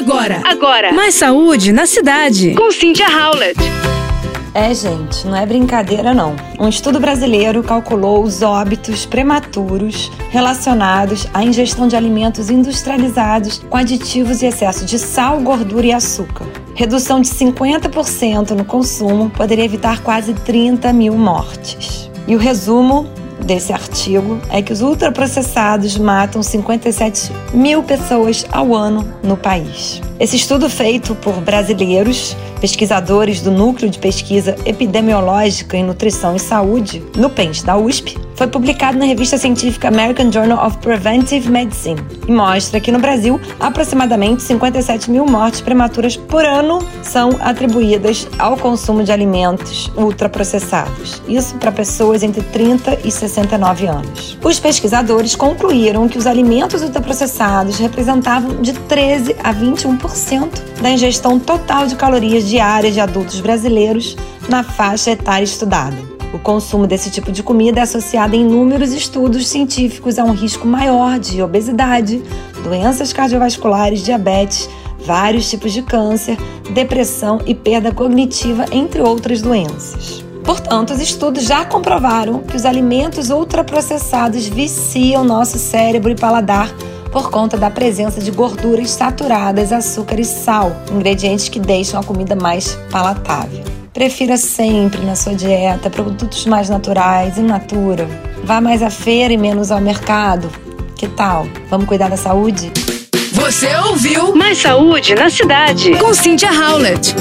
Agora, Agora, mais saúde na cidade. com Cynthia Howlett. É, gente, não é brincadeira não. Um estudo brasileiro calculou os óbitos prematuros relacionados à ingestão de alimentos industrializados com aditivos e excesso de sal, gordura e açúcar. Redução de 50% no consumo poderia evitar quase 30 mil mortes. E o resumo desse artigo é que os ultraprocessados matam 57 mil pessoas ao ano no país. Esse estudo feito por brasileiros, pesquisadores do Núcleo de Pesquisa Epidemiológica em Nutrição e Saúde, no PENS da USP, foi publicado na revista científica American Journal of Preventive Medicine e mostra que no Brasil, aproximadamente 57 mil mortes prematuras por ano são atribuídas ao consumo de alimentos ultraprocessados. Isso para pessoas entre 30 e 69 anos. Os pesquisadores concluíram que os alimentos ultraprocessados representavam de 13 a 21% da ingestão total de calorias diárias de adultos brasileiros na faixa etária estudada. O consumo desse tipo de comida é associado em inúmeros estudos científicos a um risco maior de obesidade, doenças cardiovasculares, diabetes, vários tipos de câncer, depressão e perda cognitiva, entre outras doenças. Portanto, os estudos já comprovaram que os alimentos ultraprocessados viciam nosso cérebro e paladar por conta da presença de gorduras saturadas, açúcar e sal, ingredientes que deixam a comida mais palatável. Prefira sempre na sua dieta produtos mais naturais, in natura. Vá mais à feira e menos ao mercado. Que tal? Vamos cuidar da saúde? Você ouviu Mais saúde na cidade. com Cynthia Howlett.